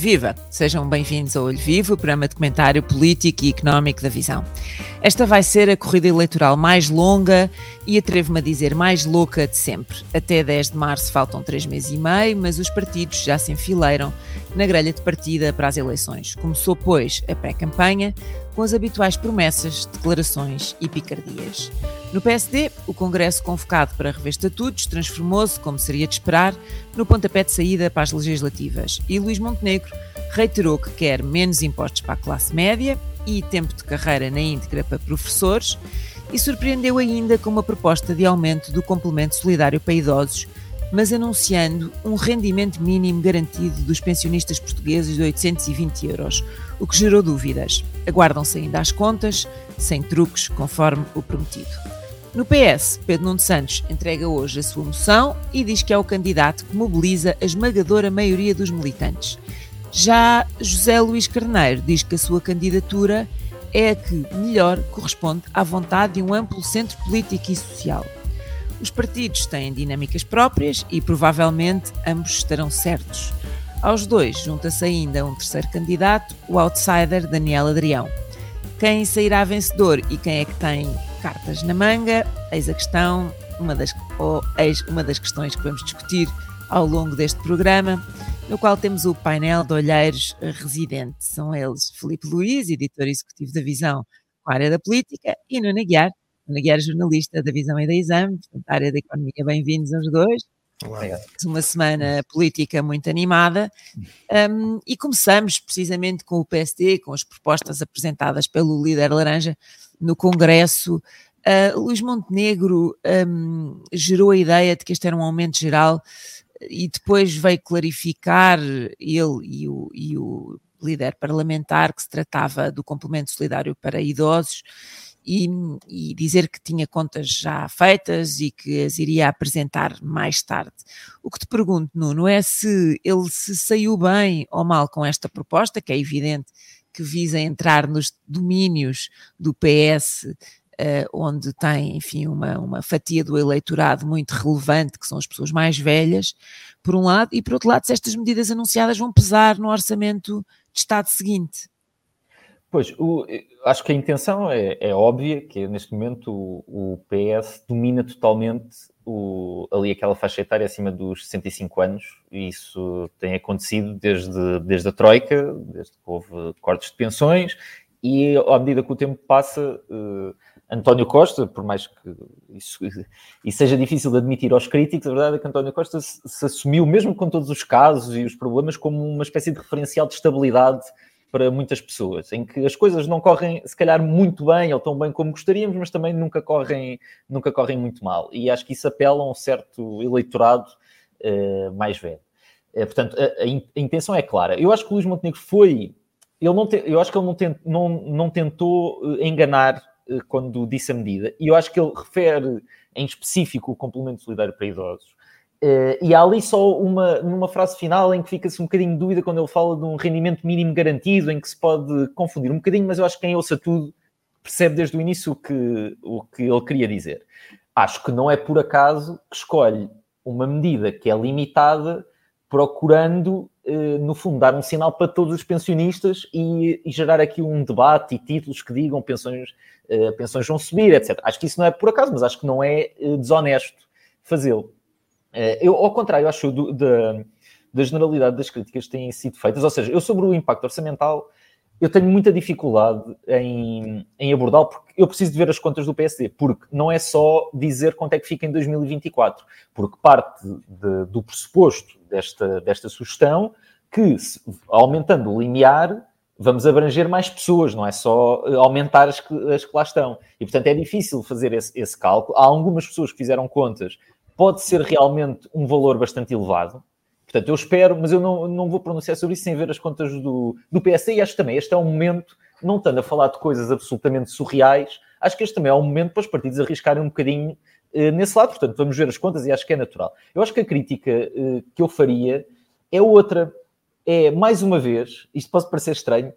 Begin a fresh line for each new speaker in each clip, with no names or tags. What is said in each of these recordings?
Viva! Sejam bem-vindos ao Olho Vivo, programa de comentário político e económico da Visão. Esta vai ser a corrida eleitoral mais longa e atrevo-me a dizer mais louca de sempre. Até 10 de março faltam três meses e meio, mas os partidos já se enfileiram na grelha de partida para as eleições. Começou, pois, a pré-campanha com as habituais promessas, declarações e picardias. No PSD, o Congresso convocado para rever estatutos transformou-se, como seria de esperar, no pontapé de saída para as legislativas e Luís Montenegro reiterou que quer menos impostos para a classe média e tempo de carreira na íntegra para professores e surpreendeu ainda com uma proposta de aumento do complemento solidário para idosos, mas anunciando um rendimento mínimo garantido dos pensionistas portugueses de 820 euros, o que gerou dúvidas. Aguardam-se ainda as contas, sem truques, conforme o prometido. No PS, Pedro Nuno Santos entrega hoje a sua moção e diz que é o candidato que mobiliza a esmagadora maioria dos militantes. Já José Luís Carneiro diz que a sua candidatura é a que melhor corresponde à vontade de um amplo centro político e social. Os partidos têm dinâmicas próprias e provavelmente ambos estarão certos. Aos dois junta-se ainda um terceiro candidato, o outsider Daniel Adrião. Quem sairá vencedor e quem é que tem cartas na manga, eis a questão, uma das, ou eis uma das questões que vamos discutir ao longo deste programa, no qual temos o painel de olheiros residentes. São eles Felipe Luiz, editor executivo da Visão, com a área da política, e Nuno Aguiar, Nuno Aguiar, jornalista da Visão e da Exame, portanto, a área da economia. Bem-vindos aos dois. Olá. Uma semana política muito animada um, e começamos precisamente com o PSD, com as propostas apresentadas pelo líder Laranja no Congresso. Uh, Luís Montenegro um, gerou a ideia de que este era um aumento geral e depois veio clarificar ele e o, e o líder parlamentar que se tratava do complemento solidário para idosos e, e, dizer que tinha contas já feitas e que as iria apresentar mais tarde. O que te pergunto, Nuno, é se ele se saiu bem ou mal com esta proposta, que é evidente que visa entrar nos domínios do PS, onde tem, enfim, uma, uma fatia do eleitorado muito relevante, que são as pessoas mais velhas, por um lado, e por outro lado, se estas medidas anunciadas vão pesar no orçamento de Estado seguinte.
Pois, o, acho que a intenção é, é, óbvia, que neste momento o, o PS domina totalmente o, ali aquela faixa etária acima dos 65 anos, e isso tem acontecido desde, desde a Troika, desde que houve cortes de pensões, e à medida que o tempo passa, uh, António Costa, por mais que isso, isso, seja difícil de admitir aos críticos, a verdade é que António Costa se, se assumiu, mesmo com todos os casos e os problemas, como uma espécie de referencial de estabilidade para muitas pessoas, em que as coisas não correm, se calhar, muito bem ou tão bem como gostaríamos, mas também nunca correm, nunca correm muito mal. E acho que isso apela a um certo eleitorado uh, mais velho. Uh, portanto, a, a, intenção é clara. Eu acho que o Luís Montenegro foi. Ele não te, eu acho que ele não, tent, não, não tentou eh, enganar quando disse a medida, e eu acho que ele refere em específico o complemento solidário para idosos Uh, e há ali só uma, numa frase final em que fica-se um bocadinho dúvida quando ele fala de um rendimento mínimo garantido, em que se pode confundir um bocadinho, mas eu acho que quem ouça tudo percebe desde o início o que, o que ele queria dizer. Acho que não é por acaso que escolhe uma medida que é limitada, procurando, uh, no fundo, dar um sinal para todos os pensionistas e, e gerar aqui um debate e títulos que digam pensões, uh, pensões vão subir, etc. Acho que isso não é por acaso, mas acho que não é desonesto fazê-lo. Eh, eu, ao contrário, acho da, da generalidade das críticas que têm sido feitas, ou seja, eu sobre o impacto orçamental, eu tenho muita dificuldade em, em abordá-lo, porque eu preciso de ver as contas do PSD, porque não é só dizer quanto é que fica em 2024, porque parte de, do pressuposto desta, desta sugestão que, aumentando o limiar, vamos abranger mais pessoas, não é só eh, aumentar as que, as que lá estão. E, portanto, é difícil fazer esse, esse cálculo. Há algumas pessoas que fizeram contas pode ser realmente um valor bastante elevado. Portanto, eu espero, mas eu não, não vou pronunciar sobre isso sem ver as contas do, do PSD e acho também este é um momento, não estando a falar de coisas absolutamente surreais, acho que este também é um momento para os partidos arriscarem um bocadinho eh, nesse lado. Portanto, vamos ver as contas e acho que é natural. Eu acho que a crítica eh, que eu faria é outra. É, mais uma vez, isto pode parecer estranho,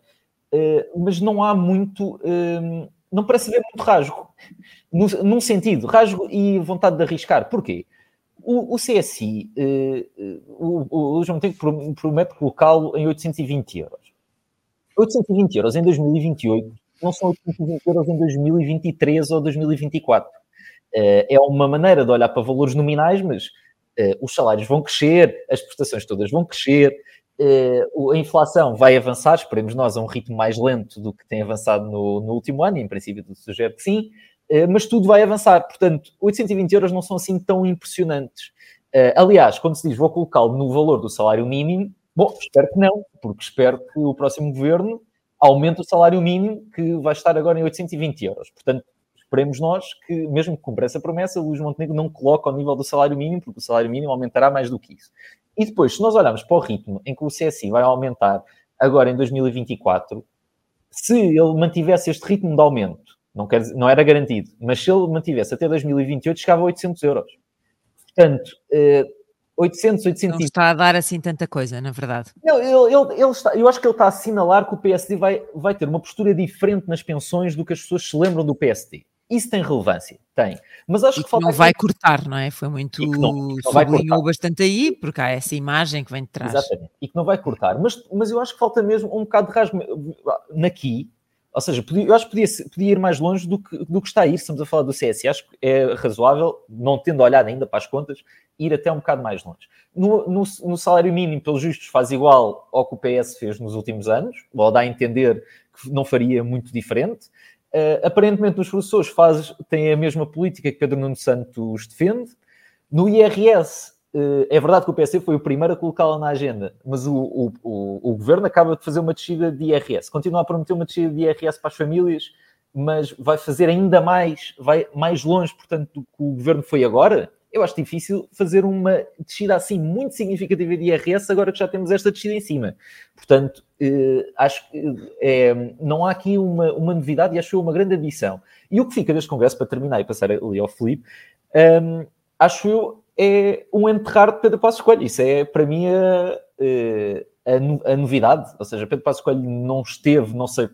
eh, mas não há muito. Eh, não parece haver muito rasgo. num sentido, rasgo e vontade de arriscar. Porquê? O, o CSI, uh, o, o João Montenegro promete colocá-lo em 820 euros. 820 euros em 2028 não são 820 euros em 2023 ou 2024. Uh, é uma maneira de olhar para valores nominais, mas os salários vão crescer, as prestações todas vão crescer, a inflação vai avançar, esperemos nós, a um ritmo mais lento do que tem avançado no, no último ano, e em princípio tudo sugere que sim, mas tudo vai avançar. Portanto, 820 euros não são assim tão impressionantes. aliás, quando se diz vou colocá-lo no valor do salário mínimo, bom, espero que não, porque espero que o próximo governo aumente o salário mínimo, que vai estar agora em 820 euros. Portanto, esperemos nós que, mesmo que cumpra essa promessa, o Luís Montenegro não coloque ao nível do salário mínimo, porque o salário mínimo aumentará mais do que isso. E depois, se nós olharmos para o ritmo em que o CSI vai aumentar agora em 2024, se ele mantivesse este ritmo de aumento, não, quer dizer, não era garantido, mas se ele mantivesse até 2028, chegava a 800 euros. Portanto, eh, 800, 850.
Não está a dar assim tanta coisa, na verdade.
Não, ele, ele, ele está, eu acho que ele está a assinalar que o PSD vai, vai ter uma postura diferente nas pensões do que as pessoas se lembram do PSD. Isso tem relevância, tem. Mas acho
e
que, que
não aqui... vai cortar, não é? Foi muito. E que não, que sublinhou bastante aí, porque há essa imagem que vem de trás.
Exatamente. E que não vai cortar. Mas, mas eu acho que falta mesmo um bocado de rasgo naqui, ou seja, eu acho que podia, podia, ir mais longe do que, do que está a ir. Estamos a falar do CS. Acho que é razoável, não tendo olhado ainda para as contas, ir até um bocado mais longe. No, no, no salário mínimo, pelos justos, faz igual ao que o PS fez nos últimos anos, ou dá a entender que não faria muito diferente. Uh, aparentemente, nos professores faz, têm a mesma política que Pedro Nuno Santos defende. No IRS, é verdade que o PSD foi o primeiro a colocá-la na agenda, mas o, o, o, o, governo acaba de fazer uma descida de IRS. Continua a prometer uma descida de IRS para as famílias, mas vai fazer ainda mais, vai mais longe, portanto, do que o governo foi agora. Eu acho difícil fazer uma descida assim muito significativa de IRS agora que já temos esta descida em cima. Portanto, eh, acho que é, não há aqui uma, uma novidade e acho uma grande ambição. E o que fica deste congresso, para terminar e passar ali ao Felipe, um, acho eu é um enterrar de Pedro Passos Coelho. Isso é, para mim, a, a, a, novidade. Ou seja, Pedro Passos Coelho não esteve, não sei,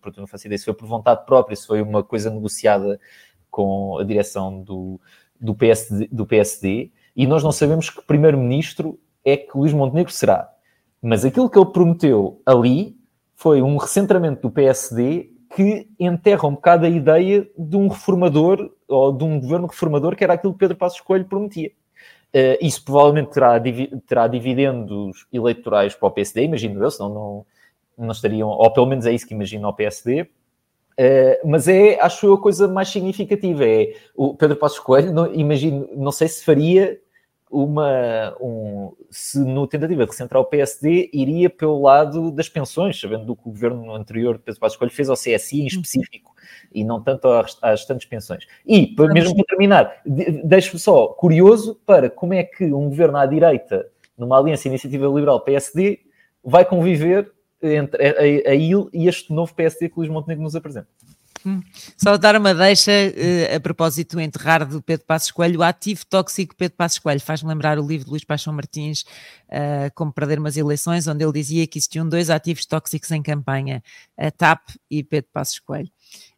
porque não faço ideia se foi por vontade própria, se foi uma coisa negociada com a direção do, do, PSD, do PSD, e nós não sabemos que primeiro-ministro é que Luís Montenegro será. Mas aquilo que ele prometeu ali foi um recentramento do PSD que enterra um bocado a ideia de um reformador ou de um governo reformador, que era aquilo que Pedro Passos Coelho prometia. Uh, isso provavelmente terá, terá dividendos eleitorais para o PSD, imagino eu, senão não, não estariam, ou pelo menos é isso que imagino ao PSD. Uh, eh, mas é, acho eu, a coisa mais significativa. É o Pedro Passos Coelho, não, imagino, não sei se faria uma. Um, se no tentativa de recentrar o PSD, iria pelo lado das pensões, sabendo do que o governo anterior de Pedro Passos Coelho fez ao CSI em uhum. específico, e não tanto às, às restantes pensões. E, mesmo para terminar, deixo-me só curioso para como é que um governo à direita, numa aliança Iniciativa Liberal PSD, vai conviver entre a, a, a IL e este novo PSD que o Luís Montenegro nos apresenta.
Hum. Só dar uma deixa uh, a propósito do enterrar do Pedro Passos Coelho, o ativo tóxico Pedro Passos Coelho, faz-me lembrar o livro de Luís Paixão Martins, uh, Como Perder umas Eleições, onde ele dizia que existiam dois ativos tóxicos em campanha, a TAP e Pedro Passos Coelho.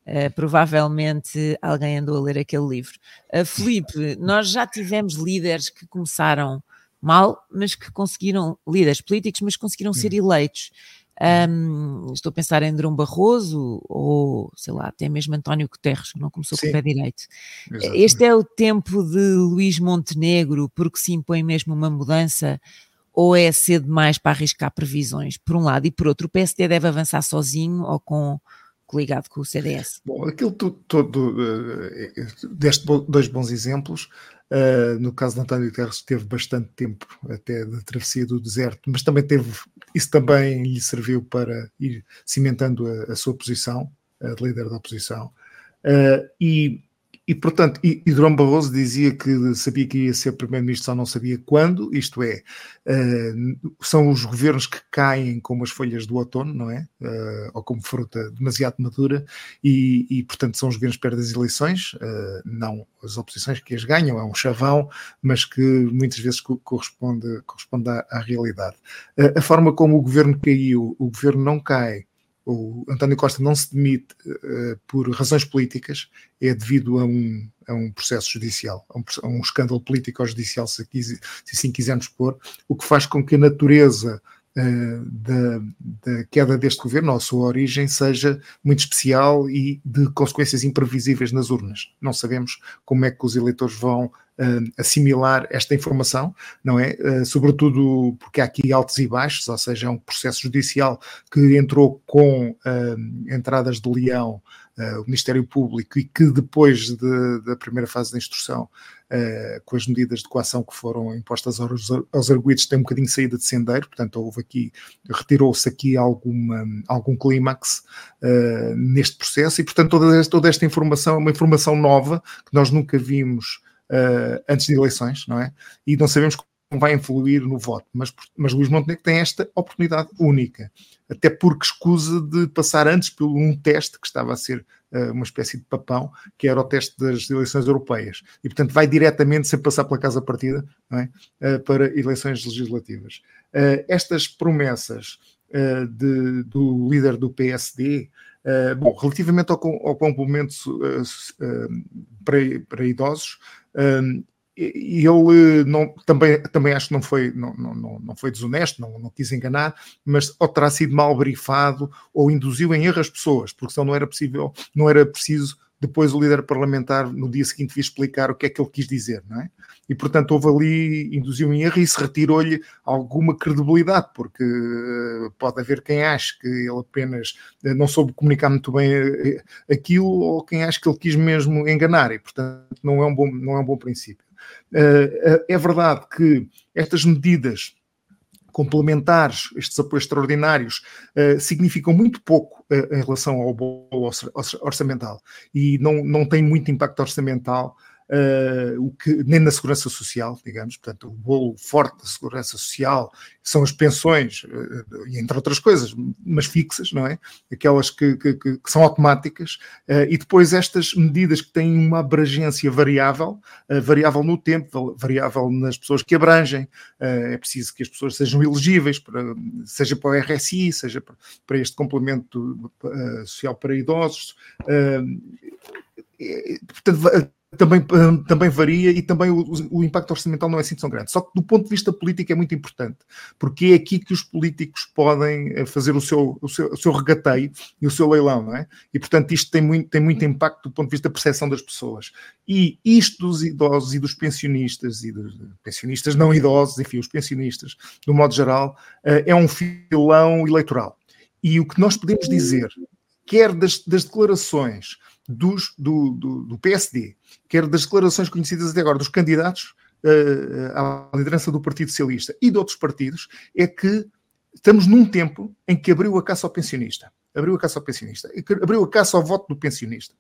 Uh, provavelmente alguém andou a ler aquele livro. Uh, Felipe, nós já tivemos líderes que começaram mal, mas que conseguiram, líderes políticos, mas conseguiram ser hum. eleitos. Um, estou a pensar em Drão Barroso ou, sei lá, até mesmo António Guterres, que não começou Sim. com o pé direito. Exatamente. Este é o tempo de Luís Montenegro, porque se impõe mesmo uma mudança, ou é cedo demais para arriscar previsões, por um lado, e por outro, o PSD deve avançar sozinho ou com coligado com o CDS?
Bom, aquilo todo, todo uh, deste dois bons exemplos, Uh, no caso de António Guterres, teve bastante tempo até da travessia do deserto, mas também teve, isso também lhe serviu para ir cimentando a, a sua posição, a de líder da oposição. Uh, e e, portanto, e, e Durão Barroso dizia que sabia que ia ser primeiro-ministro, só não sabia quando, isto é, uh, são os governos que caem como as folhas do outono, não é? Uh, ou como fruta demasiado madura, e, e, portanto, são os governos que perdem as eleições, uh, não as oposições que as ganham, é um chavão, mas que muitas vezes corresponde, corresponde à, à realidade. a forma como o governo caiu, o governo não cai o António Costa não se demite uh, por razões políticas, é devido a um, a um processo judicial, a um, a um escândalo político-judicial, se, se assim quisermos pôr, o que faz com que a natureza uh, da, da, queda deste governo, ou a sua origem, seja muito especial e de consequências imprevisíveis nas urnas. Não sabemos como é que os eleitores vão uh, assimilar esta informação, não é? Uh, sobretudo porque há aqui altos e baixos, ou seja, é um processo judicial que entrou com uh, entradas de leão o Ministério Público e que depois de, da primeira fase da instrução, com as medidas de coação que foram impostas aos, aos tem um bocadinho saída de sendeiro, portanto houve aqui, retirou-se aqui alguma, algum clímax neste processo e portanto toda esta, toda esta informação é uma informação nova que nós nunca vimos uh, antes de eleições, não é? E não sabemos como vai influir no voto, mas, mas Luís Montenegro tem esta oportunidade única, até porque escusa de passar antes por um teste que estava a ser uh, uma espécie de papão, que era o teste das eleições europeias, e portanto vai diretamente, sem passar pela casa partida, é? uh, para eleições legislativas. estas promessas de, do líder do PSD Uh, bom, relativamente ao, ao complemento uh, uh, para, para, idosos, ele não, também, também acho que não foi, não, não, não foi desonesto, não, não quis enganar, mas ou terá sido mal brifado ou induziu em erro as pessoas, porque senão não era possível, não era preciso depois o líder parlamentar no dia seguinte vir explicar o que é que ele quis dizer, não é? E portanto houve ali, induziu em erro e se retirou-lhe alguma credibilidade, porque eh, pode haver quem ache que ele apenas eh, não soube comunicar muito bem eh, aquilo ou quem acha que ele quis mesmo enganar e portanto não é um bom, não é um bom princípio. É verdade que estas medidas complementares, estes apoios extraordinários, uh, significam muito pouco uh, em relação ao bolo orçamental. E não, não tem muito impacto orçamental uh, o que, nem na segurança social, digamos, portanto, o bolo forte da segurança social são as pensões, uh, entre outras coisas, mas fixas, não é? Aquelas que, que, que são automáticas, uh, e depois estas medidas que têm uma abrangência variável, variável no tempo, variável nas pessoas que abrangem, é preciso que as pessoas sejam elegíveis, para, seja para o RSI, seja para, para este complemento social para idosos. Portanto, também, hum, também varia e também o, o, impacto orçamental não é assim tão grande. Só que do ponto de vista político é muito importante, porque é aqui que os políticos podem eh, fazer o seu, o seu, o seu regateio e o seu leilão, não é? E portanto isto tem muito, tem muito impacto do ponto de vista da percepção das pessoas. E isto dos idosos e dos pensionistas, e dos pensionistas não idosos, enfim, os pensionistas, do modo geral, eh, é um filão eleitoral. E o que nós podemos dizer, quer das, das declarações dos, do, do, do, PSD, quer das declarações conhecidas até agora dos candidatos uh, à liderança do Partido Socialista e de outros partidos, é que estamos num tempo em que abriu a caça ao pensionista. Abriu a caça ao pensionista, abriu a caça ao voto do pensionista.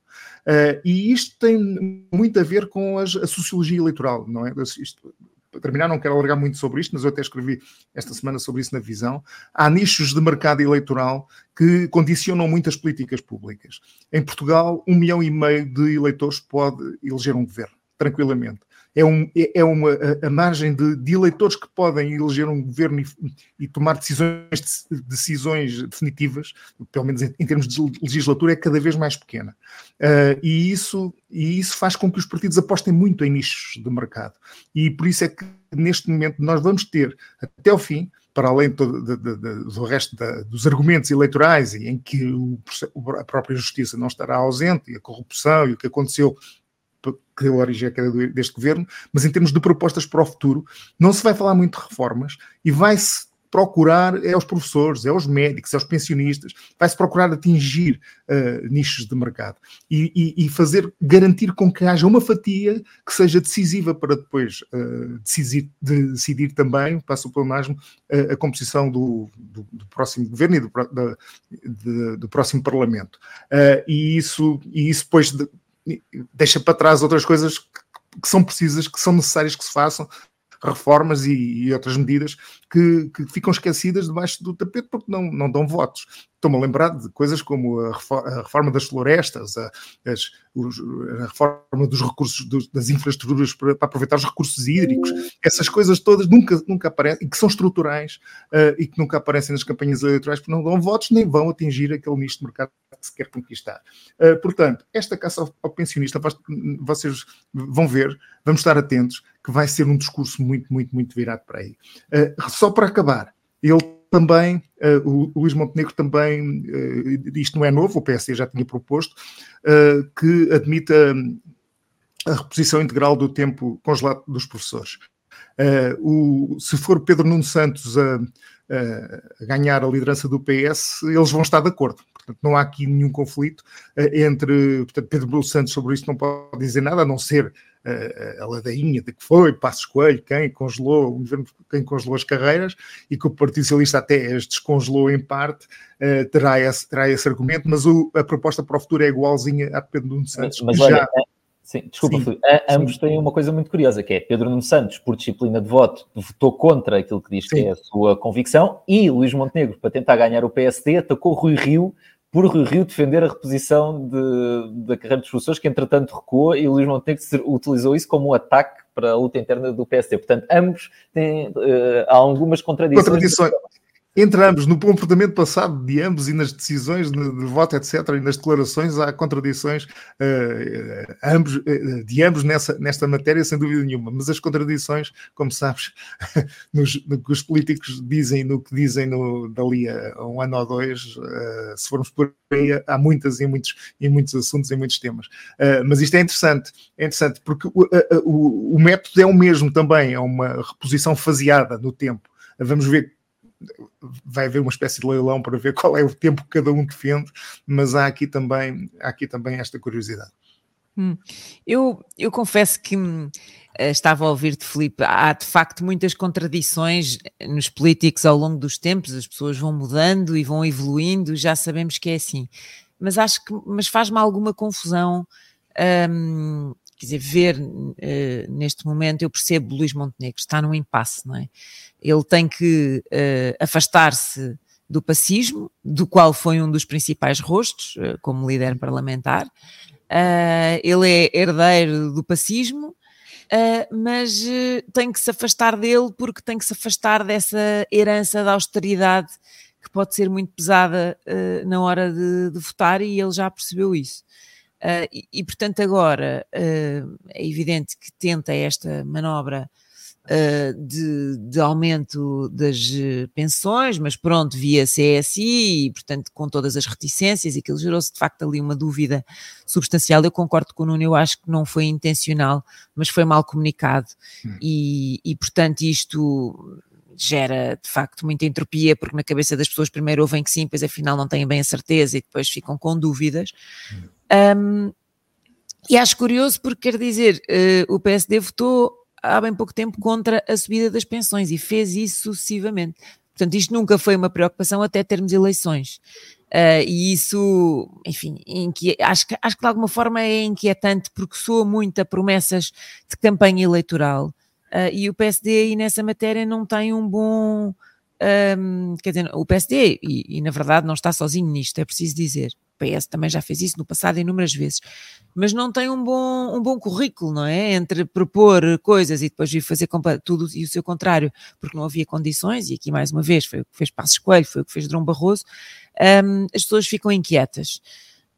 Uh, e isto tem muito a ver com as, a sociologia eleitoral, não é? Isto, terminar, não quero alargar muito sobre isto, mas eu até escrevi esta semana sobre isso na visão. Há nichos de mercado eleitoral que condicionam muitas políticas públicas. Em Portugal, um milhão e meio de eleitores pode eleger um governo, tranquilamente é, um, é, é uma a, margem de, de, eleitores que podem eleger um governo e, e tomar decisões, decisões definitivas, pelo menos em, em, termos de legislatura, é cada vez mais pequena. Uh, e, isso, e isso faz com que os partidos apostem muito em nichos de mercado. E por isso é que neste momento nós vamos ter, até o fim, para além do, do, resto da, dos argumentos eleitorais, em que o, a própria justiça não estará ausente, e a corrupção e o que aconteceu que deu origem à queda deste governo, mas em termos de propostas para o futuro, não se vai falar muito de reformas e vai-se procurar é aos professores, é aos médicos, é aos pensionistas, vai-se procurar atingir uh, nichos de mercado e, e, e, fazer, garantir com que haja uma fatia que seja decisiva para depois uh, decidir, de, decidir também, passo o pleonasmo, uh, a composição do, do, do, próximo governo e do, da, de, do próximo Parlamento. e, isso, e isso depois deixa para trás outras coisas que, que são precisas, que são necessárias que se façam, reformas e, e outras medidas que, que, ficam esquecidas debaixo do tapete porque não, não dão votos. Estou-me a lembrar de coisas como a reforma das florestas, a, as, a reforma dos recursos, das infraestruturas para, para, aproveitar os recursos hídricos, essas coisas todas nunca, nunca aparecem, e que são estruturais uh, e que nunca aparecem nas campanhas eleitorais porque não dão votos nem vão atingir aquele nicho de mercado que se quer conquistar. Uh, portanto, esta caça ao, ao pensionista, vocês vão ver, vamos estar atentos, que vai ser um discurso muito, muito, muito virado para aí. Uh, só para acabar, ele também, uh, o Luís Montenegro também, uh, isto não é novo, o PSD já tinha proposto, uh, que admita a reposição integral do tempo congelado dos professores. O, se for Pedro Nuno Santos a, a, ganhar a liderança do PS, eles vão estar de acordo. Portanto, não há aqui nenhum conflito entre. Portanto, Pedro Nuno Santos sobre isso não pode dizer nada, a não ser a ladainha de que foi Passos Coelho quem congelou, o governo quem congelou as carreiras e que o Partido Socialista até as descongelou em parte, uh, terá, esse, terá esse argumento, mas o, a proposta para o futuro é igualzinha à de Pedro Nuno Santos.
Mas, mas olha, já... Sim, desculpa, sim, ambos sim. têm uma coisa muito curiosa, que é Pedro Nuno Santos, por disciplina de voto, votou contra aquilo que diz sim. que é a sua convicção, e Luís Montenegro, para tentar ganhar o PSD, atacou Rui Rio por Rui Rio defender a reposição de, da carreira dos professores, que entretanto recuou, e o Luís Montenegro utilizou isso como um ataque para a luta interna do PSD. Portanto, ambos têm uh, algumas contradições.
Contradições entre ambos, no comportamento passado de ambos e nas decisões de, de voto, etc., e nas declarações, há contradições uh, ambos, uh, de ambos nessa, nesta matéria, sem dúvida nenhuma. Mas as contradições, como sabes, nos, no que os políticos dizem, no que dizem no, dali a um ano ou dois, uh, se formos por aí, há muitas em muitos, em muitos assuntos, em muitos temas. mas isto é interessante, é interessante porque o, o, o método é o mesmo também, é uma reposição faseada no tempo. Vamos ver vai haver uma espécie de leilão para ver qual é o tempo que cada um defende, mas há aqui também, há aqui também esta curiosidade.
Hum. Eu, eu confesso que hum, estava a ouvir-te, Filipe, há de facto muitas contradições nos políticos ao longo dos tempos, as pessoas vão mudando e vão evoluindo, já sabemos que é assim. Mas acho que mas faz-me alguma confusão hum, quer dizer, ver uh, neste momento, eu percebo Luís Montenegro, está num impasse, não é? Ele tem que uh, afastar-se do pacismo, do qual foi um dos principais rostos, uh, como líder parlamentar. ele é herdeiro do pacismo, mas tem que se afastar dele porque tem que se afastar dessa herança da austeridade que pode ser muito pesada na hora de, de votar e ele já percebeu isso. Uh, e, e, portanto, agora uh, é evidente que tenta esta manobra uh, de, de, aumento das pensões, mas pronto, via CSI, e portanto, com todas as reticências, e aquilo gerou-se de facto ali uma dúvida substancial. Eu concordo com o Nuno, eu acho que não foi intencional, mas foi mal comunicado, hum. e, e portanto, isto gera de facto muita entropia, porque na cabeça das pessoas primeiro ouvem que sim, depois afinal não têm bem a certeza e depois ficam com dúvidas. Um, e acho curioso porque quer dizer, uh, o PSD votou há bem pouco tempo contra a subida das pensões e fez isso sucessivamente. Portanto, isto nunca foi uma preocupação até termos eleições. Uh, e isso, enfim, acho, que, acho que de alguma forma é inquietante porque soa muito a promessas de campanha eleitoral uh, e o PSD aí nessa matéria não tem um bom. Um, quer dizer, o PSD, e, e na verdade não está sozinho nisto, é preciso dizer PS também já fez isso no passado inúmeras vezes, mas não tem um bom, um bom currículo, não é? Entre propor coisas e depois vir fazer tudo e o seu contrário, porque não havia condições, e aqui mais uma vez foi o que fez Passos Coelho, foi o que fez Drão Barroso, um, as pessoas ficam inquietas.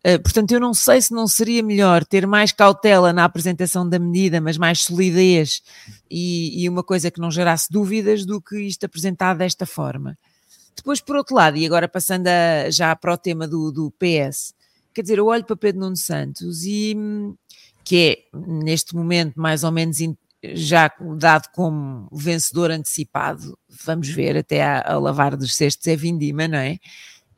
Uh, portanto, eu não sei se não seria melhor ter mais cautela na apresentação da medida, mas mais solidez e, e uma coisa que não gerasse dúvidas do que isto apresentado desta forma. Depois, por outro lado, e agora passando a, já para o tema do, do PS, quer dizer, eu olho para Pedro Nuno Santos e que é, neste momento, mais ou menos já dado como vencedor antecipado, vamos ver, até ao lavar dos cestos é vindima, não é?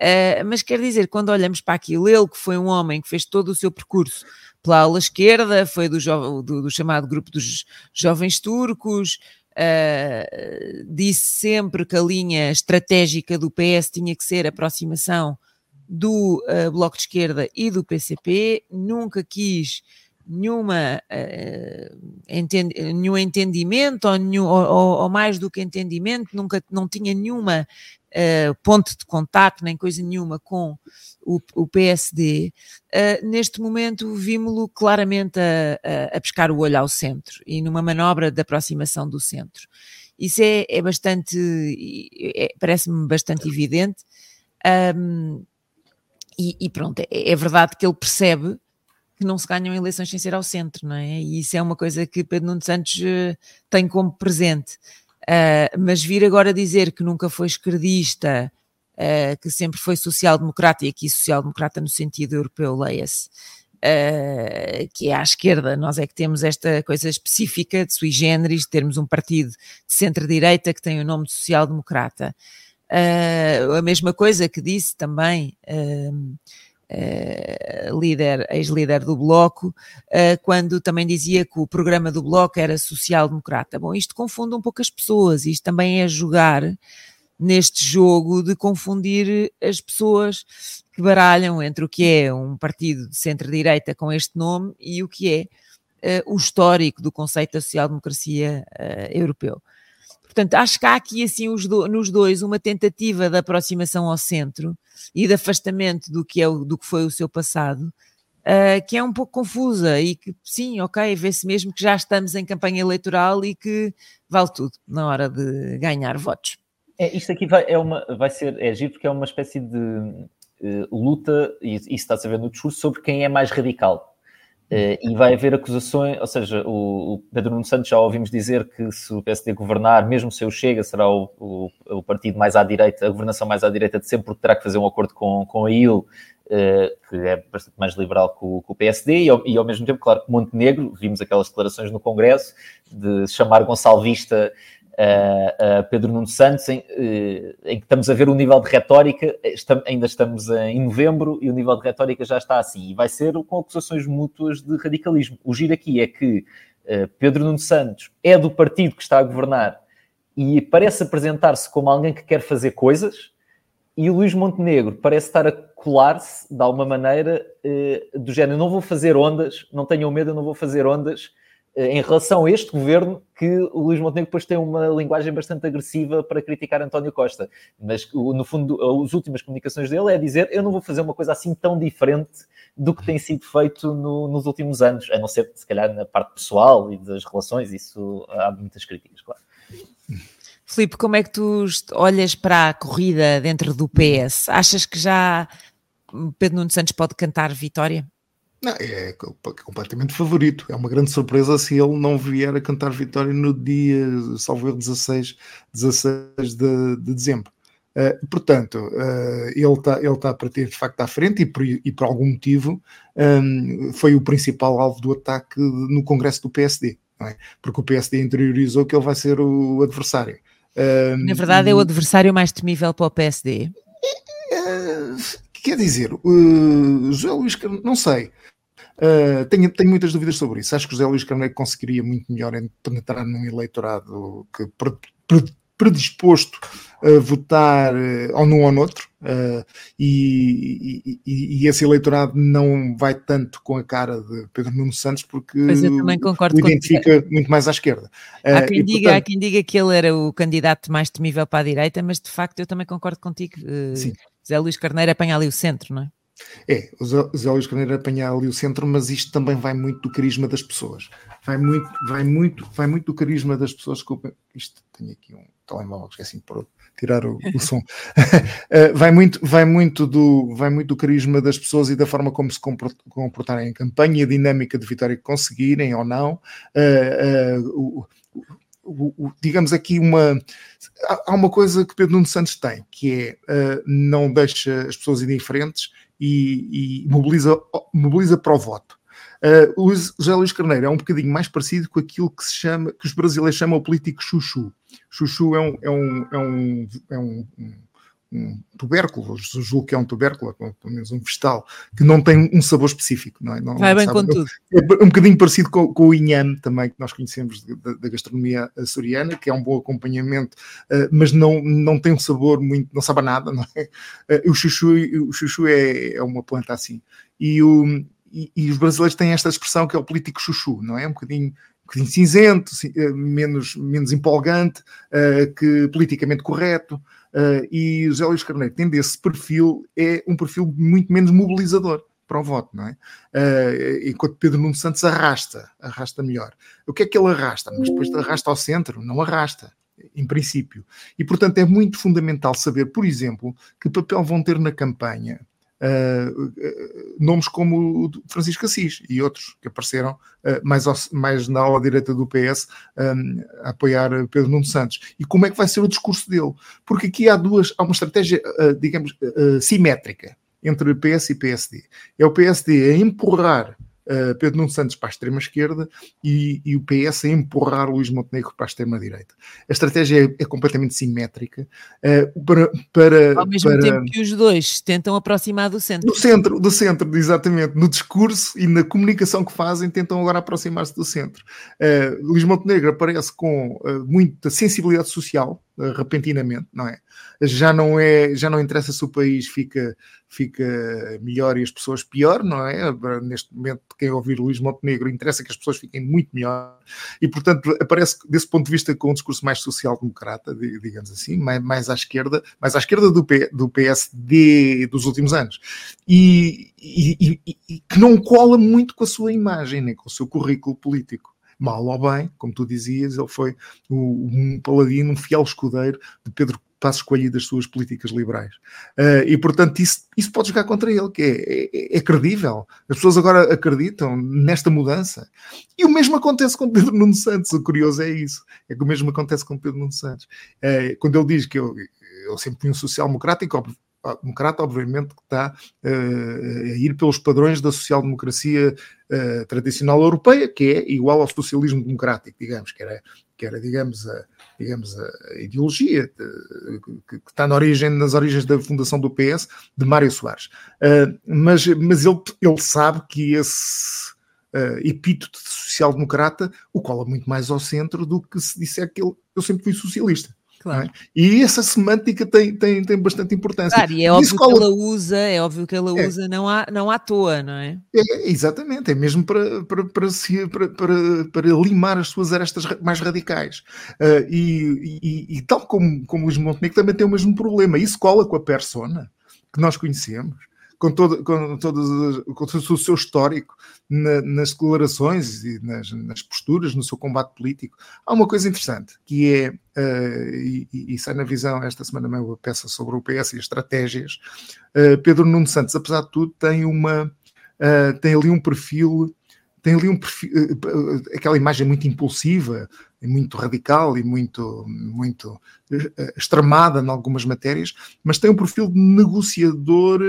Uh, mas quer dizer, quando olhamos para aquilo, ele que foi um homem que fez todo o seu percurso pela ala esquerda, foi do, do, do chamado grupo dos jovens turcos, Uh, disse sempre que a linha estratégica do PS tinha que ser aproximação do uh, Bloco de Esquerda e do PCP, nunca quis nenhuma, uh, entend, nenhum entendimento ou, nenhum, ou, ou, mais do que entendimento, nunca não tinha nenhuma uh, ponte de contato, nem coisa nenhuma com o, o PSD, uh, neste momento vimos-lo claramente a, a, a, pescar o olho ao centro e numa manobra de aproximação do centro. Isso é, é bastante, é, parece-me bastante evidente. Um, e, e, pronto, é, é verdade que ele percebe que não se ganham eleições sem ser ao centro, não é? E isso é uma coisa que Pedro Nuno Santos uh, tem como presente. Uh, mas vir agora dizer que nunca foi esquerdista, uh, que sempre foi social-democrata, e aqui social-democrata no sentido europeu, leia-se, uh, que é à esquerda, nós é que temos esta coisa específica de sui generis, de termos um partido de centro-direita que tem o nome de social-democrata. a mesma coisa que disse também líder, ex-líder do Bloco, uh, quando também dizia que o programa do Bloco era social-democrata. Bom, isto confunde um pouco as pessoas, isto também é jogar neste jogo de confundir as pessoas que baralham entre o que é um partido de centro-direita com este nome e o que é uh, o histórico do conceito da social-democracia europeu. Portanto, acho que há aqui assim do, nos dois uma tentativa de aproximação ao centro e de afastamento do que, é do que foi o seu passado, uh, que é um pouco confusa e que sim, ok, vê-se mesmo que já estamos em campanha eleitoral e que vale tudo na hora de ganhar votos.
É, isto aqui vai, é uma, vai ser, é giro porque é uma espécie de uh, luta, e isso está-se a ver no discurso, sobre quem é mais radical. Uh, e vai haver acusações, ou seja, o, o, Pedro Nuno Santos já ouvimos dizer que se o PSD governar, mesmo se eu chega, será o, o, o, partido mais à direita, a governação mais à direita de sempre, porque terá que fazer um acordo com, com a IL, uh, que é bastante mais liberal que o, que PSD, e ao, e ao, mesmo tempo, claro, que Montenegro, vimos aquelas declarações no Congresso, de chamar Gonçalvista uh, Pedro Nuno Santos, em, uh, em, que estamos a ver o nível de retórica, estamos, ainda estamos em novembro e o nível de retórica já está assim, e vai ser com acusações mútuas de radicalismo. O giro aqui é que uh, Pedro Nuno Santos é do partido que está a governar e parece apresentar-se como alguém que quer fazer coisas, e o Luís Montenegro parece estar a colar-se de alguma maneira do género: não vou fazer ondas, não tenham medo, eu não vou fazer ondas eh, em relação a este governo, que o Luís Montenegro depois tem uma linguagem bastante agressiva para criticar António Costa. Mas, no fundo, as últimas comunicações dele é dizer eu não vou fazer uma coisa assim tão diferente do que tem sido feito no, nos últimos anos, a não ser, se calhar, na parte pessoal e das relações, isso há muitas críticas, claro.
Filipe, como é que tu olhas para a corrida dentro do PS? Achas que já Pedro Nuno Santos pode cantar vitória?
Não, é completamente favorito. É uma grande surpresa se ele não vier a cantar vitória no dia, salvo 16, 16 de, de dezembro. Uh, portanto, uh, ele está ele tá para ter de facto à frente e por, e por algum motivo um, foi o principal alvo do ataque no Congresso do PSD, é? porque o PSD interiorizou que ele vai ser o adversário.
Um, Na verdade, e... é o adversário mais temível para o PSD.
Uh, quer dizer, uh, José Luís, não sei. Uh, tenho, tenho muitas dúvidas sobre isso. Acho que José Luís Carneiro conseguiria muito melhor penetrar num eleitorado que predisposto a votar uh, ou num ou noutro, uh, e, e, e, esse eleitorado não vai tanto com a cara de Pedro Nuno Santos porque o identifica muito mais à esquerda.
Há quem, diga, portanto, há quem diga que ele era o candidato mais temível para a direita, mas de facto eu também concordo contigo. Sim. José Luís Carneiro apanha ali o centro, não é?
É, o Zé Luís Carneiro apanhar ali o centro, mas isto também vai muito do carisma das pessoas. Vai muito, vai muito, vai muito do carisma das pessoas. Desculpa, isto tenho aqui um telemóvel, esqueci de tirar o, o som. uh, vai, muito, vai, muito do, vai muito do carisma das pessoas e da forma como se comportarem em campanha, a dinâmica de vitória que conseguirem ou não. Uh, uh, o, o, digamos aqui uma há uma coisa que Pedro Nuno Santos tem que é uh, não deixa as pessoas indiferentes e, e mobiliza, mobiliza para o voto. Uh, o José Luís Carneiro é um bocadinho mais parecido com aquilo que se chama, que os brasileiros chamam o político chuchu. Chuchu é um, é um, é um, é um, um tubérculo, julgo que é um tubérculo, pelo menos um vegetal, que não tem um sabor específico. Não é? Não,
Vai bem sabe, com tudo.
É um bocadinho parecido com, com o inhame também, que nós conhecemos da, da gastronomia açoriana, que é um bom acompanhamento, uh, mas não, não tem um sabor muito, não sabe a nada. Não é? Uh, o chuchu, o chuchu é, é uma planta assim. E o, e, e, os brasileiros têm esta expressão que é o político chuchu, não é? Um bocadinho cinzento, menos, menos empolgante, uh, que politicamente correto. Uh, e José Luís Carneiro, tendo esse perfil, é um perfil muito menos mobilizador para o voto, não é? Uh, enquanto Pedro Nuno Santos arrasta, arrasta melhor. O que é que ele arrasta? Mas depois arrasta ao centro? Não arrasta, em princípio. E, portanto, é muito fundamental saber, por exemplo, que papel vão ter na campanha Uh, nomes como o Francisco Assis e outros que apareceram uh, mais, ao, mais na ala direita do PS um, a apoiar Pedro Nuno Santos. E como é que vai ser o discurso dele? Porque aqui há duas, há uma estratégia, uh, digamos, simétrica entre PS e PSD. É o PSD a empurrar uh, Pedro Nuno Santos para a extrema-esquerda e, e, o PS a empurrar Luís Montenegro para a extrema-direita. A estratégia é, é completamente simétrica uh, para, para...
Ao mesmo
para...
tempo que os dois tentam aproximar do centro.
Do centro, do centro, exatamente. No discurso e na comunicação que fazem, tentam agora aproximar-se do centro. Uh, Luís Montenegro aparece com muita sensibilidade social, repentinamente, não é? Já não é, já não interessa se o país fica fica melhor e as pessoas pior, não é? Neste momento, quem ouvir Luís Montenegro interessa que as pessoas fiquem muito melhor e, portanto, aparece desse ponto de vista com um discurso mais social-democrata, digamos assim, mais, mais à esquerda, mais à esquerda do, P, do PSD dos últimos anos e, e, e, e que não cola muito com a sua imagem, nem com o seu currículo político mal ou bem, como tu dizias, ele foi um paladino, um fiel escudeiro de Pedro Passos Coelho e das suas políticas liberais. Uh, e, portanto, isso, isso pode jogar contra ele, que é, é, é, credível. As pessoas agora acreditam nesta mudança. E o mesmo acontece com Pedro Nuno Santos. O curioso é isso. É que o mesmo acontece com Pedro Nuno Santos. Uh, quando ele diz que eu, eu sempre fui um social-democrata, democrata, obviamente, que está uh, a ir pelos padrões da social-democracia uh, tradicional europeia, que é igual ao socialismo democrático, digamos, que era, que era digamos, a, digamos, a ideologia de, que, que, está na origem, nas origens da fundação do PS, de Mário Soares. Uh, mas mas ele, ele sabe que esse epíteto de social-democrata o cola muito mais ao centro do que se disser que ele, eu sempre fui socialista. Claro. É? E essa semântica tem, tem, tem bastante importância.
Claro, e é óbvio que ela usa, é óbvio que ela é. usa não, há, não à toa, não é?
é exatamente, é mesmo para, para, para, se, para, para, para limar as suas arestas mais radicais. Uh, e, e, e, tal como, como Luís Montenegro também tem o mesmo problema. Isso cola com a persona que nós conhecemos com todo, com, todo, com todo o seu histórico na, nas declarações e nas, nas, posturas, no seu combate político. Há uma coisa interessante que é, uh, e, e, sai na visão esta semana uma peça sobre o PS e as estratégias. Uh, Pedro Nuno Santos, apesar de tudo, tem uma uh, tem ali um perfil tem ali um perfil, aquela imagem muito impulsiva, muito radical e muito, muito uh, extremada em algumas matérias, mas tem um perfil de negociador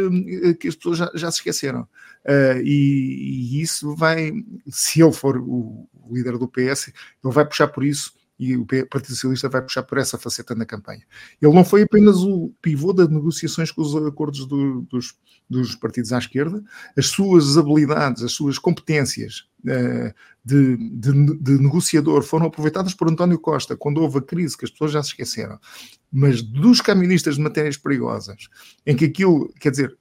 que as pessoas já, já se esqueceram. Uh, e, e, isso vai, se ele for o líder do PS, ele vai puxar por isso e o Partido Socialista vai puxar por essa faceta na campanha. Ele não foi apenas o pivô das negociações com os acordos do, dos, dos partidos à esquerda, as suas habilidades, as suas competências uh, de, de, de, negociador foram aproveitadas por António Costa quando houve a crise, que as pessoas já se esqueceram, mas dos caministas de matérias perigosas, em que aquilo, quer dizer,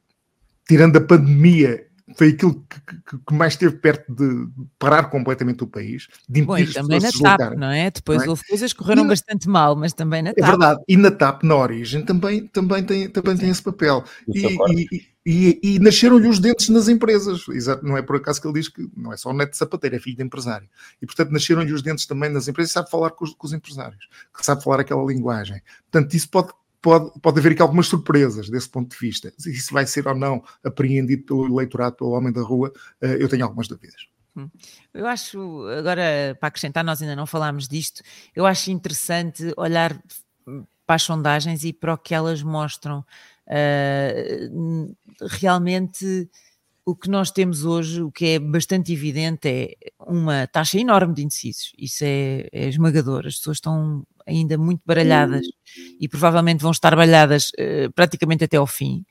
tirando a pandemia foi aquilo que, que, que, mais esteve perto de parar completamente o país, de
impedir Bom, também na TAP, não é? Depois não é? houve coisas que correram na... bastante mal, mas também na TAP.
É verdade, e na TAP, na origem, também, também, tem, também tem esse papel. E, e, e, e nasceram-lhe os dentes nas empresas. Exato, não é por acaso que ele diz que não é só o neto de sapateiro, é filho de empresário. E, portanto, nasceram-lhe os dentes também nas empresas e sabe falar com os, com os empresários, que sabe falar aquela linguagem. Portanto, isso pode pode, pode haver aqui algumas surpresas desse ponto de vista. Se isso vai ser ou não apreendido pelo eleitorado, pelo homem da rua, eh, eu tenho algumas dúvidas.
Hum. Eu acho, agora para acrescentar, nós ainda não falámos disto, eu acho interessante olhar para as sondagens e para o que elas mostram. Uh, realmente o que nós temos hoje, o que é bastante evidente, é uma taxa enorme de indecisos. Isso é, é esmagador. As pessoas estão ainda muito baralhadas e provavelmente vão estar baralhadas uh, praticamente até ao fim.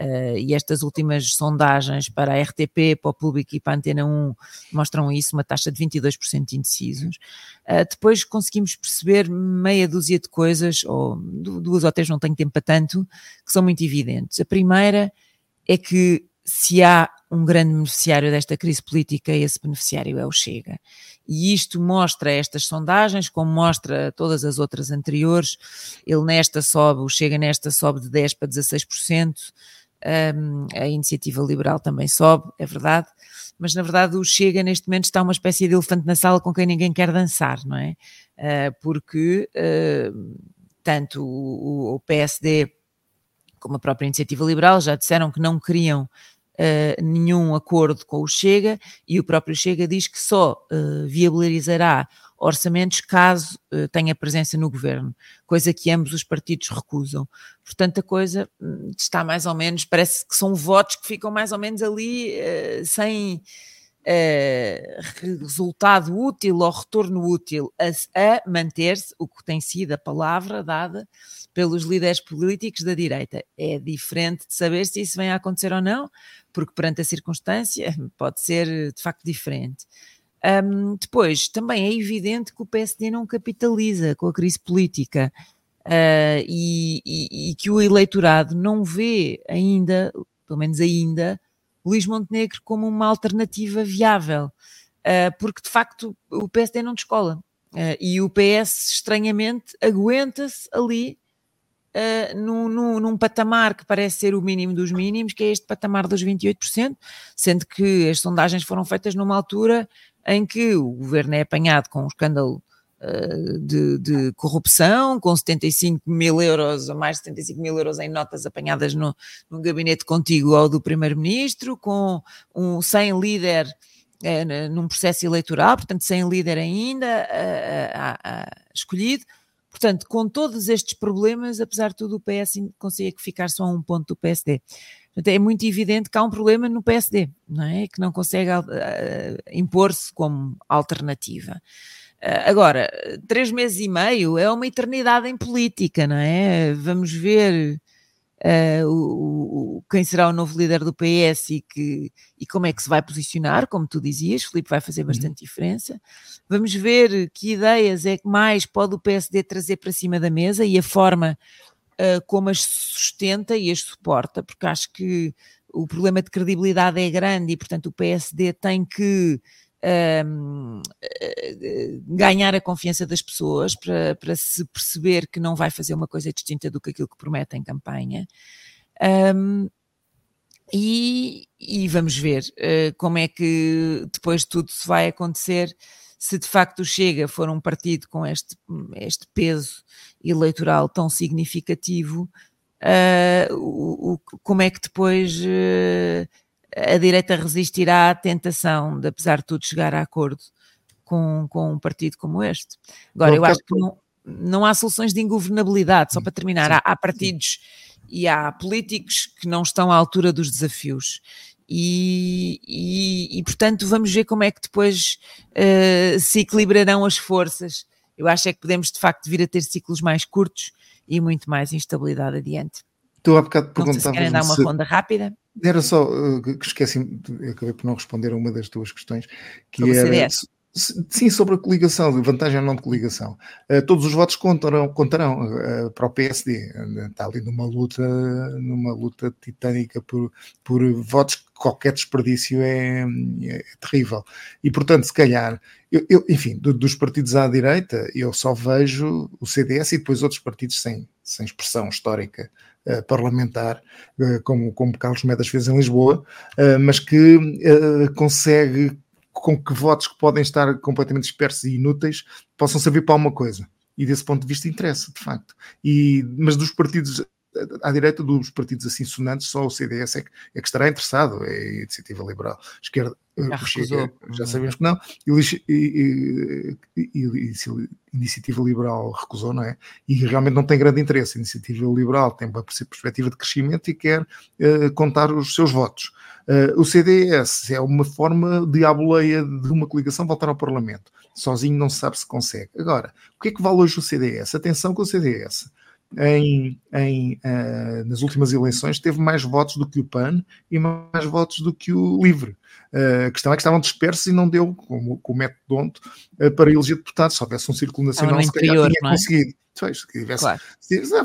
Uh, e estas últimas sondagens para a RTP, para o público e para a Antena 1 mostram isso, uma taxa de 22% de indecisos. Uh, depois conseguimos perceber meia dúzia de coisas, ou duas ou três, não tenho tempo para tanto, que são muito evidentes. A primeira é que se há um grande beneficiário desta crise política, esse beneficiário é o Chega. E isto mostra estas sondagens, como mostra todas as outras anteriores. Ele nesta sobe, o Chega nesta sobe de 10% para 16%, um, a iniciativa liberal também sobe, é verdade, mas na verdade o Chega neste momento está uma espécie de elefante na sala com quem ninguém quer dançar, não é? Uh, porque uh, tanto o, o PSD como a própria iniciativa liberal já disseram que não queriam uh, nenhum acordo com o Chega e o próprio Chega diz que só uh, viabilizará orçamentos caso uh, tenha presença no governo, coisa que ambos os partidos recusam. Portanto, a coisa hum, está mais ou menos, parece que são votos que ficam mais ou menos ali sem resultado útil ou retorno útil a, a manter-se, o que tem sido a palavra dada pelos líderes políticos da direita. É diferente de saber se isso vem a acontecer ou não, porque perante a circunstância pode ser de facto diferente. Um, depois, também é evidente que o PSD não capitaliza com a crise política uh, e, e, e, que o eleitorado não vê ainda, pelo menos ainda, Luís Montenegro como uma alternativa viável, uh, porque de facto o PSD não descola. Uh, e o PS, estranhamente, aguenta-se ali uh, num, patamar que parece ser o mínimo dos mínimos, que é este patamar dos 28%, sendo que as sondagens foram feitas numa altura em que o governo é apanhado com um escândalo de, de, corrupção, com 75 mil euros, ou mais de 75 mil euros em notas apanhadas no, no gabinete contigo ao do primeiro-ministro, com um sem líder uh, num processo eleitoral, portanto sem líder ainda escolhido, Portanto, com todos estes problemas, apesar de tudo, o PS consegue ficar só a um ponto do PSD. Portanto, é muito evidente que há um problema no PSD, não é? Que não consegue uh, impor-se como alternativa. Uh, agora, três meses e meio é uma eternidade em política, não é? Vamos ver uh, o, o, quem será o novo líder do PS e, que, e como é que se vai posicionar, como tu dizias, Filipe vai fazer uhum. bastante uhum. diferença. Vamos ver que ideias é que mais pode o PSD trazer para cima da mesa e a forma uh, como as sustenta e as suporta, porque acho que o problema de credibilidade é grande e, portanto, o PSD tem que um, ganhar a confiança das pessoas para, para se perceber que não vai fazer uma coisa distinta do que aquilo que promete em campanha. Um, e, e, vamos ver uh, como é que depois tudo se vai acontecer se de facto o Chega for um partido com este, este peso eleitoral tão significativo, uh, o, o, como é que depois uh, a direita resistirá à tentação de, apesar de tudo, chegar a acordo com, com um partido como este. Agora, eu acho que não, não há soluções de ingovernabilidade, só para terminar, há, há partidos e há políticos que não estão à altura dos desafios. E, e, e, portanto vamos ver como é que depois uh, se equilibrarão as forças. Eu acho é que podemos de facto vir a ter ciclos mais curtos e muito mais instabilidade adiante.
Tu há bocado perguntavas. Se
querem dar uma se... ronda rápida?
Era só uh, que esqueci, acabei por não responder a uma das tuas questões, que Sobre era. Sim, sobre a coligação, vantagem ou não de coligação. Uh, todos os votos contarão, contarão uh, para o PSD. Uh, está ali numa luta, numa luta titânica por, por votos que qualquer desperdício é, é terrível. E, portanto, se calhar, eu, eu, enfim, do, dos partidos à direita, eu só vejo o CDS e depois outros partidos sem, sem expressão histórica parlamentar, uh, como, como Carlos Medas fez em Lisboa, uh, mas que consegue com que votos que podem estar completamente dispersos e inúteis possam servir para alguma coisa. E desse ponto de vista interessa, de facto. E, mas dos partidos à direita dos partidos assim sonantes, só o CDS é que, é que estará interessado, é a Iniciativa Liberal. Esquerda,
eh, já, chega,
já sabemos que não, e, e, e, e, Iniciativa Liberal recusou, não é? E realmente não tem grande interesse. A Iniciativa Liberal tem uma perspectiva de crescimento e quer uh, contar os seus votos. Uh, o CDS é uma forma de, à boleia de uma coligação, voltar ao Parlamento. Sozinho não se sabe se consegue. Agora, o que é que vale hoje o CDS? Atenção com o CDS em, em uh, nas últimas eleições teve mais votos do que o PAN e mais votos do que o LIVRE. Uh, a questão é que estavam dispersos e não deu, como, com o método Donto, uh, para eleger deputados. Se houvesse um círculo nacional, se calhar tinha é? conseguido. Pois, se tivesse, claro.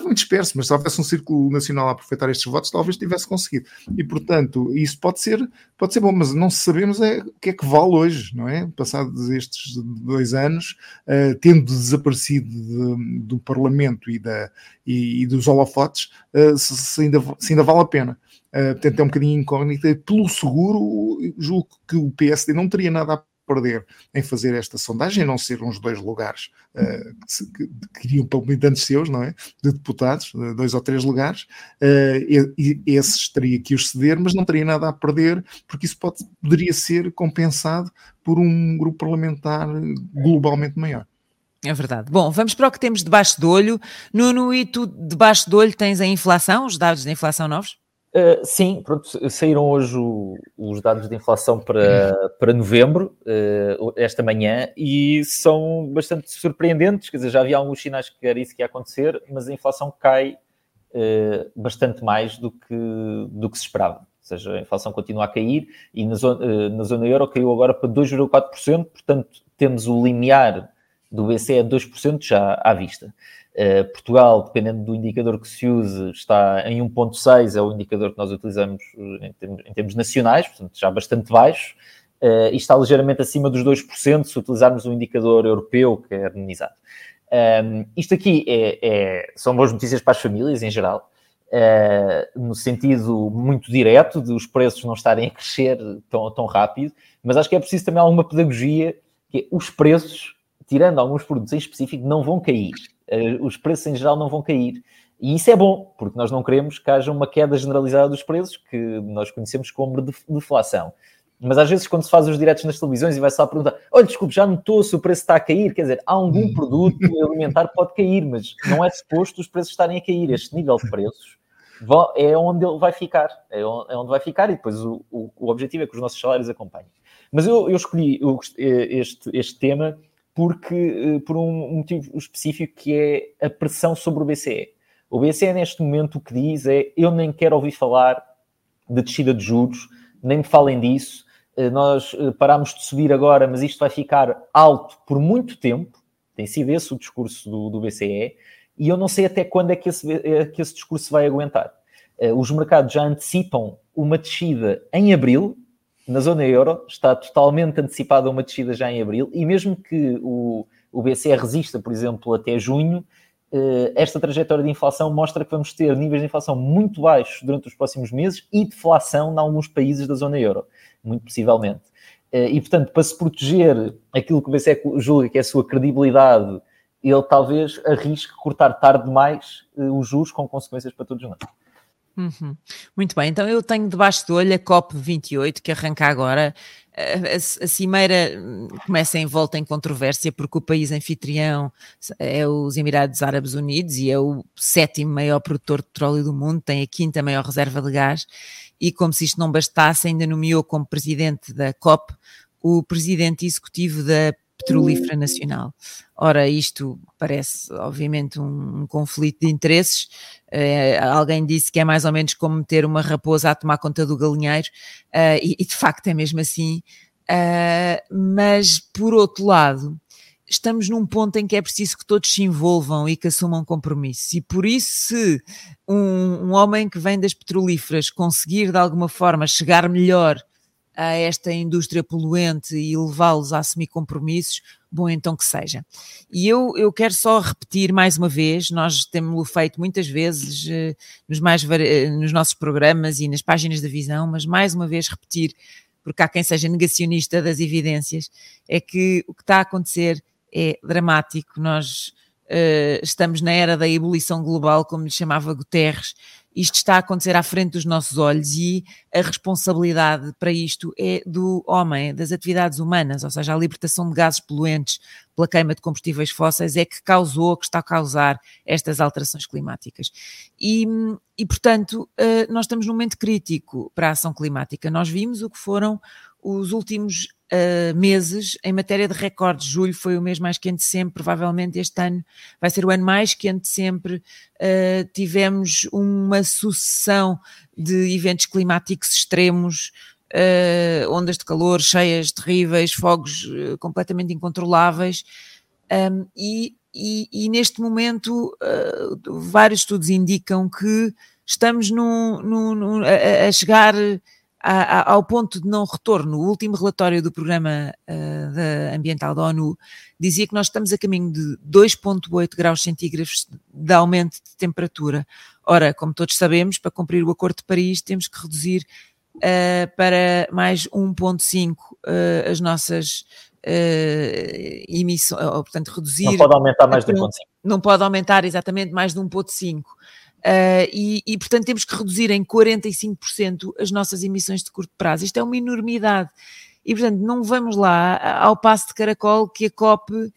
muito disperso, mas se houvesse um círculo nacional a aproveitar estes votos, talvez tivesse conseguido. E, portanto, isso pode ser, pode ser bom, mas não sabemos é, o que é que vale hoje, não é? Passados estes dois anos, uh, tendo desaparecido de, do Parlamento e, da, e, e dos holofotes, uh, se, se, ainda, se ainda vale a pena. Uh, portanto, é um bocadinho incógnita. Pelo seguro, julgo que o PSD não teria nada a perder em fazer esta sondagem, a não ser uns dois lugares uh, que, que queriam para militantes seus, não é? De deputados, dois ou três lugares, uh, e, e, esses teria que os ceder, mas não teria nada a perder, porque isso pode, poderia ser compensado por um grupo parlamentar globalmente maior.
É verdade. Bom, vamos para o que temos debaixo do olho. Nuno, e tu debaixo do olho tens a inflação, os dados da inflação novos?
Uh, sim, pronto, saíram hoje o, os dados de inflação para, para novembro, uh, esta manhã, e são bastante surpreendentes, quer dizer, já havia alguns sinais que era isso que ia acontecer, mas a inflação cai uh, bastante mais do que, do que se esperava. Ou seja, a inflação continua a cair e na zona, na zona euro caiu agora para 2,4%, portanto temos o limiar do BCE a 2% já à vista. Uh, Portugal, dependendo do indicador que se use, está em 1,6, é o indicador que nós utilizamos em termos, em termos nacionais, portanto já bastante baixo, uh, e está ligeiramente acima dos 2% se utilizarmos o indicador europeu, que é harmonizado. Um, ehm, isto aqui é, é, são boas notícias para as famílias em geral, uh, no sentido muito direto de os preços não estarem a crescer tão, tão rápido, mas acho que é preciso também alguma pedagogia, que é, os preços, tirando alguns produtos em específico, não vão cair uh, os preços em geral não vão cair. E isso é bom, porque nós não queremos que haja uma queda generalizada dos preços, que nós conhecemos como deflação. Mas às vezes, quando se faz os diretos nas televisões e vai-se lá perguntar: olha, desculpe, já notou se o preço está a cair? Quer dizer, há algum hum. produto alimentar que pode cair, mas não é suposto os preços estarem a cair. Este nível de preços é onde ele vai ficar. É, é onde vai ficar e depois o, o, o objetivo é que os nossos salários acompanhem. Mas eu, eu escolhi este, este tema porque, eh, por um motivo específico que é a pressão sobre o BCE. O BCE neste momento o que diz é eu nem quero ouvir falar de descida de juros, nem me falem disso, eh, nós eh, paramos de subir agora, mas isto vai ficar alto por muito tempo, tem sido esse o discurso do, do BCE, e eu não sei até quando é que esse, que esse discurso vai aguentar. Os mercados já antecipam uma descida em abril, na zona euro está totalmente antecipada uma descida já em abril e mesmo que o, o BCE resista, por exemplo, até junho, eh, esta trajetória de inflação mostra que vamos ter níveis de inflação muito baixos durante os próximos meses e deflação em alguns países da zona euro, muito possivelmente. Eh, e, portanto, para se proteger aquilo que o BCE julga que é a sua credibilidade, ele talvez arrisque cortar tarde demais eh, os juros com consequências para todos nós.
Uhum. Muito bem, então eu tenho debaixo do olho a COP28 que arranca agora. A, a, cimeira hum, começa em volta em controvérsia porque o país anfitrião é os Emirados Árabes Unidos e é o sétimo maior produtor de petróleo do mundo, tem a quinta maior reserva de gás e como se isto não bastasse ainda nomeou como presidente da COP o presidente executivo da Petrolífera Nacional. Ora, isto parece, obviamente, um, um conflito de interesses. Uh, alguém disse que é mais ou menos como meter uma raposa a tomar conta do galinheiro, uh, e, e, de facto é mesmo assim. Uh, mas, por outro lado, estamos num ponto em que é preciso que todos se envolvam e que assumam compromissos. E por isso, se um, um homem que vem das petrolíferas conseguir de alguma forma chegar melhor a esta indústria poluente e levá-los a assumir compromissos, bom então que seja. E eu, eu quero só repetir mais uma vez, nós temos-lo feito muitas vezes eh, nos, mais, eh, nos nossos programas e nas páginas da visão, mas mais uma vez repetir, porque há quem seja negacionista das evidências, é que o que está a acontecer é dramático, nós uh, estamos na era da ebulição global, como lhe chamava Guterres, isto está a acontecer à frente dos nossos olhos e a responsabilidade para isto é do homem, das atividades humanas, ou seja, a libertação de gases poluentes pela queima de combustíveis fósseis é que causou, que está a causar estas alterações climáticas. E, e portanto, eh, nós estamos num momento crítico para a ação climática. Nós vimos o que foram os últimos uh, meses em matéria de recordes. Julho foi o mês mais quente sempre, provavelmente este ano vai ser o ano mais quente sempre. Uh, tivemos uma sucessão de eventos climáticos extremos. uh, ondas de calor cheias, terríveis, fogos completamente incontroláveis. Um, e, e, e, neste momento, vários estudos indicam que estamos num, num, num, a, a, chegar a, a, ao ponto de não retorno. O último relatório do Programa uh, da Ambiental da ONU dizia que nós estamos a caminho de 2,8 graus centígrados de aumento de temperatura. Ora, como todos sabemos, para cumprir o Acordo de Paris, temos que reduzir uh, para mais 1,5 uh, as nossas uh, emissões, ou, portanto, reduzir. Não
pode aumentar mais de 1,5.
Não pode aumentar exatamente mais de 1,5. Uh, e, e, portanto, temos que reduzir em 45% as nossas emissões de curto prazo. Isto é uma enormidade. E, portanto, não vamos lá ao passo de caracol que a COP uh,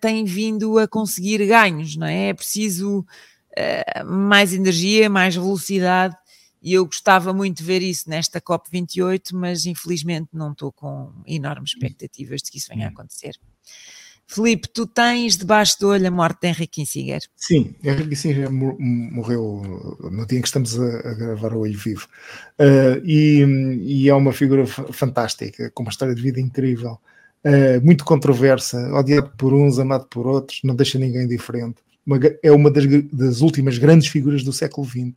tem vindo a conseguir ganhos, não é? É preciso uh, mais energia, mais velocidade, e eu gostava muito de ver isso nesta COP28, mas infelizmente não estou com enormes expectativas de que isso venha a acontecer. Filipe, tu tens debaixo do olho a morte de Henrique Kissinger.
Sim, Henrique Kissinger morreu no dia em que estamos a, a gravar o Olho Vivo. Uh, e, e, é uma figura fantástica, com uma história de vida incrível, uh, muito controversa, odiado por uns, amado por outros, não deixa ninguém diferente. Uma, é uma das, das, últimas grandes figuras do século XX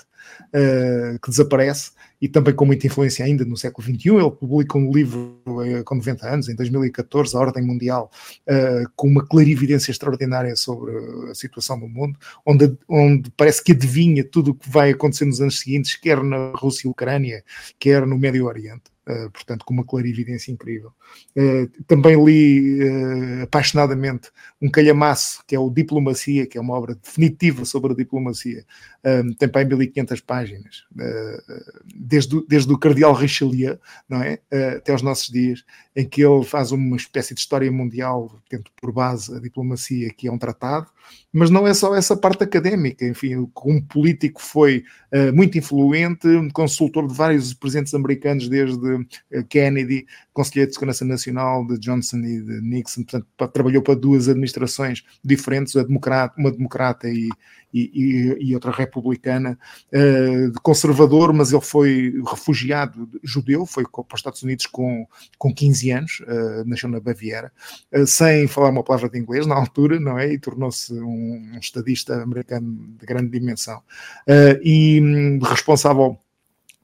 uh, que desaparece e também com muita influência ainda no século XXI. Ele publica um livro uh, com 90 anos, em 2014, A Ordem Mundial, uh, com uma clarividência extraordinária sobre a situação do mundo, onde, onde parece que adivinha tudo o que vai acontecer nos anos seguintes, quer na Rússia e Ucrânia, quer no Médio Oriente. Uh, portanto, com uma clarividência incrível. Uh, também li uh, apaixonadamente um calhamaço, que é o Diplomacia, que é uma obra definitiva sobre a diplomacia. tem para 1500 páginas, desde, desde o Cardeal Richelieu não é? até aos nossos dias, em que ele faz uma espécie de história mundial, tendo por base a diplomacia, que é um tratado, mas não é só essa parte académica. Enfim, um político foi uh, muito influente, consultor de vários presidentes americanos, desde uh, Kennedy, conselheiro de Segurança Nacional de Johnson e de Nixon, portanto, trabalhou para duas administrações diferentes, uma democrata e, e, e, outra republicana, uh, de conservador, mas ele foi refugiado judeu, foi para os Estados Unidos com, com 15 anos, uh, nasceu na Baviera, uh, sem falar uma palavra de inglês na altura, não é? E tornou-se um, estadista americano de grande dimensão. e um, responsável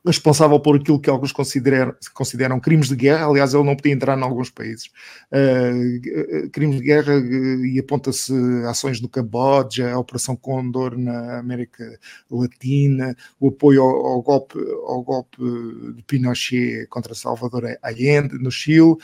responsável por aquilo que alguns consideram, consideram crimes de guerra. Aliás, ele não podia entrar em alguns países. Uh, crimes de guerra e aponta-se ações no Camboja, a Operação Condor na América Latina, o apoio ao, ao, golpe, ao golpe de Pinochet contra Salvador Allende no Chile. Uh,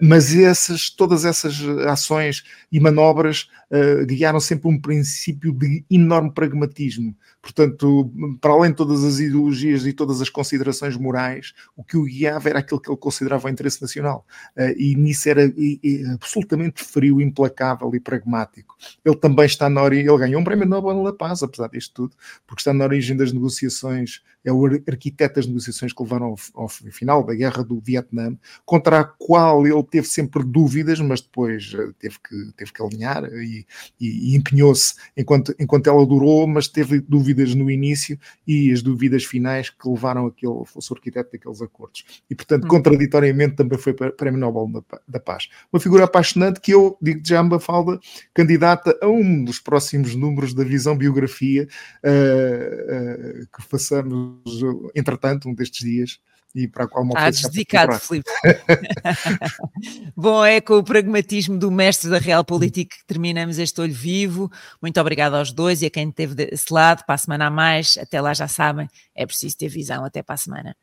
mas essas, todas essas ações e manobras uh, guiaram sempre um princípio de enorme pragmatismo. Portanto, para além de todas as ideologias e todas as considerações morais, o que o guiava era aquilo que ele considerava o interesse nacional. Uh, e nisso era e, e, absolutamente frio, implacável e pragmático. Ele também está na origem, ele ganhou um prémio Nobel da Paz, apesar disto tudo, porque está na origem das negociações, é o arquiteto das negociações que levaram ao, ao final da guerra do Vietnã, contra a qual ele teve sempre dúvidas, mas depois eh, teve que, teve que alinhar e, e, e empenhou-se enquanto, enquanto ela durou, mas teve dúvidas no início e as dúvidas finais que levaram a que ele fosse o arquiteto daqueles acordos. E, portanto, hum. contraditoriamente, também foi Prémio Nobel da Paz. Uma figura apaixonante que eu digo já, Mafalda, candidata a um dos próximos números da visão biografia uh, uh, que façamos, entretanto, um destes dias e para a qual
uma Estás dedicado, Filipe. Bom, é com o pragmatismo do mestre da Real Política que terminamos este olho vivo. Muito obrigado aos dois e a quem esteve desse lado. Para a semana a mais, até lá já sabem, é preciso ter visão. Até para a semana.